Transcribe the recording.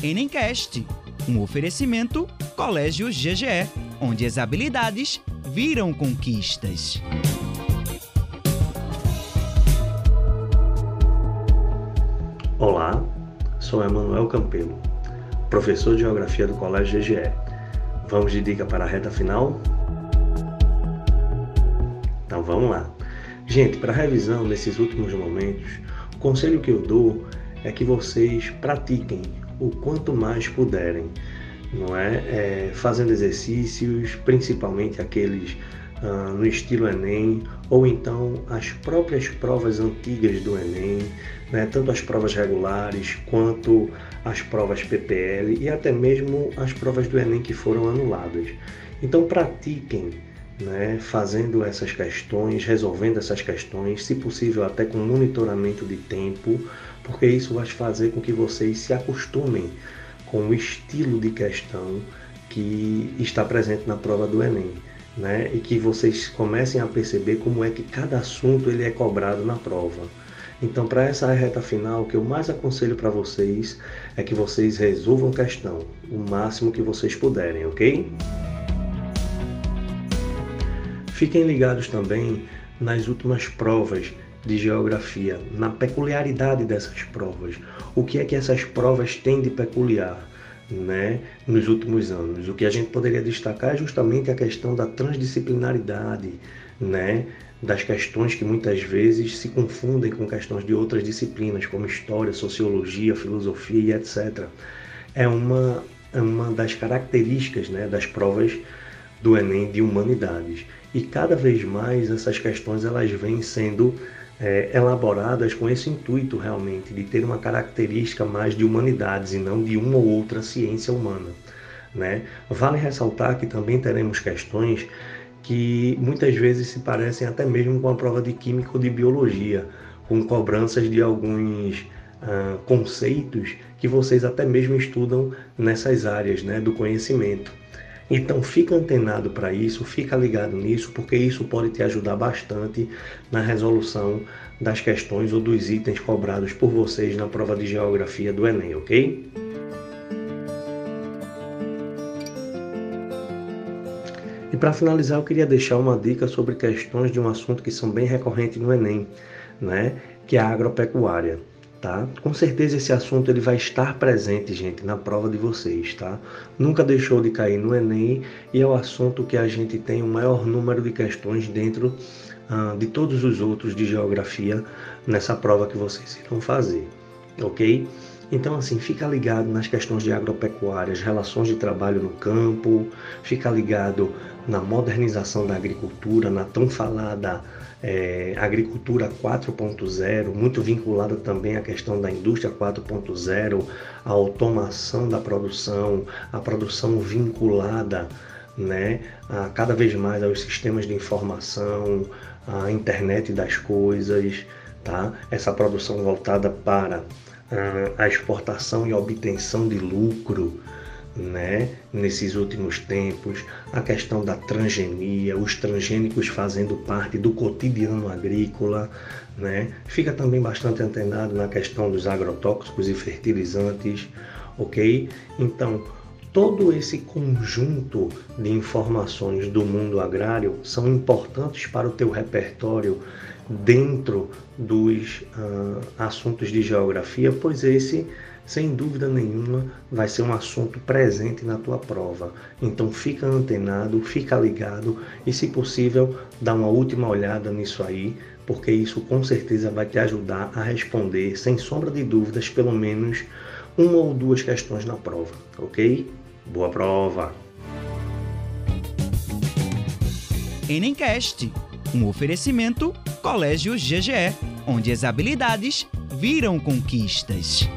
Enemcast, um oferecimento Colégio GGE, onde as habilidades viram conquistas. Olá, sou Emanuel Campelo, professor de Geografia do Colégio GGE. Vamos de dica para a reta final? Então vamos lá. Gente, para revisão nesses últimos momentos, o conselho que eu dou é que vocês pratiquem o quanto mais puderem, não é? é fazendo exercícios, principalmente aqueles ah, no estilo Enem, ou então as próprias provas antigas do Enem, né? tanto as provas regulares quanto as provas PPL e até mesmo as provas do Enem que foram anuladas. Então pratiquem né, fazendo essas questões, resolvendo essas questões, se possível até com monitoramento de tempo, porque isso vai fazer com que vocês se acostumem com o estilo de questão que está presente na prova do Enem. Né, e que vocês comecem a perceber como é que cada assunto ele é cobrado na prova. Então, para essa reta final, o que eu mais aconselho para vocês é que vocês resolvam questão o máximo que vocês puderem, ok? Fiquem ligados também nas últimas provas de geografia, na peculiaridade dessas provas. O que é que essas provas têm de peculiar? Né, nos últimos anos. O que a gente poderia destacar é justamente a questão da transdisciplinaridade, né, das questões que muitas vezes se confundem com questões de outras disciplinas, como história, sociologia, filosofia etc. É uma, uma das características né, das provas do Enem de humanidades. E cada vez mais essas questões elas vêm sendo é, elaboradas com esse intuito realmente de ter uma característica mais de humanidades e não de uma ou outra ciência humana. Né? Vale ressaltar que também teremos questões que muitas vezes se parecem até mesmo com a prova de química ou de biologia, com cobranças de alguns uh, conceitos que vocês até mesmo estudam nessas áreas né, do conhecimento. Então fica antenado para isso, fica ligado nisso, porque isso pode te ajudar bastante na resolução das questões ou dos itens cobrados por vocês na prova de geografia do Enem, ok? E para finalizar, eu queria deixar uma dica sobre questões de um assunto que são bem recorrentes no Enem, né? que é a agropecuária tá? Com certeza esse assunto ele vai estar presente, gente, na prova de vocês, tá? Nunca deixou de cair no Enem e é o assunto que a gente tem o maior número de questões dentro uh, de todos os outros de geografia nessa prova que vocês irão fazer, ok? Então, assim, fica ligado nas questões de agropecuária, as relações de trabalho no campo, fica ligado na modernização da agricultura, na tão falada é, agricultura 4.0, muito vinculada também à questão da indústria 4.0, a automação da produção, a produção vinculada né, a, cada vez mais aos sistemas de informação, a internet das coisas, tá? essa produção voltada para a exportação e obtenção de lucro, né, nesses últimos tempos, a questão da transgenia, os transgênicos fazendo parte do cotidiano agrícola, né? Fica também bastante antenado na questão dos agrotóxicos e fertilizantes, ok? Então, todo esse conjunto de informações do mundo agrário são importantes para o teu repertório dentro dos uh, assuntos de geografia, pois esse, sem dúvida nenhuma, vai ser um assunto presente na tua prova. Então fica antenado, fica ligado e, se possível, dá uma última olhada nisso aí, porque isso com certeza vai te ajudar a responder, sem sombra de dúvidas, pelo menos uma ou duas questões na prova, ok? Boa prova! Enemcast, um oferecimento Colégio GGE, onde as habilidades viram conquistas.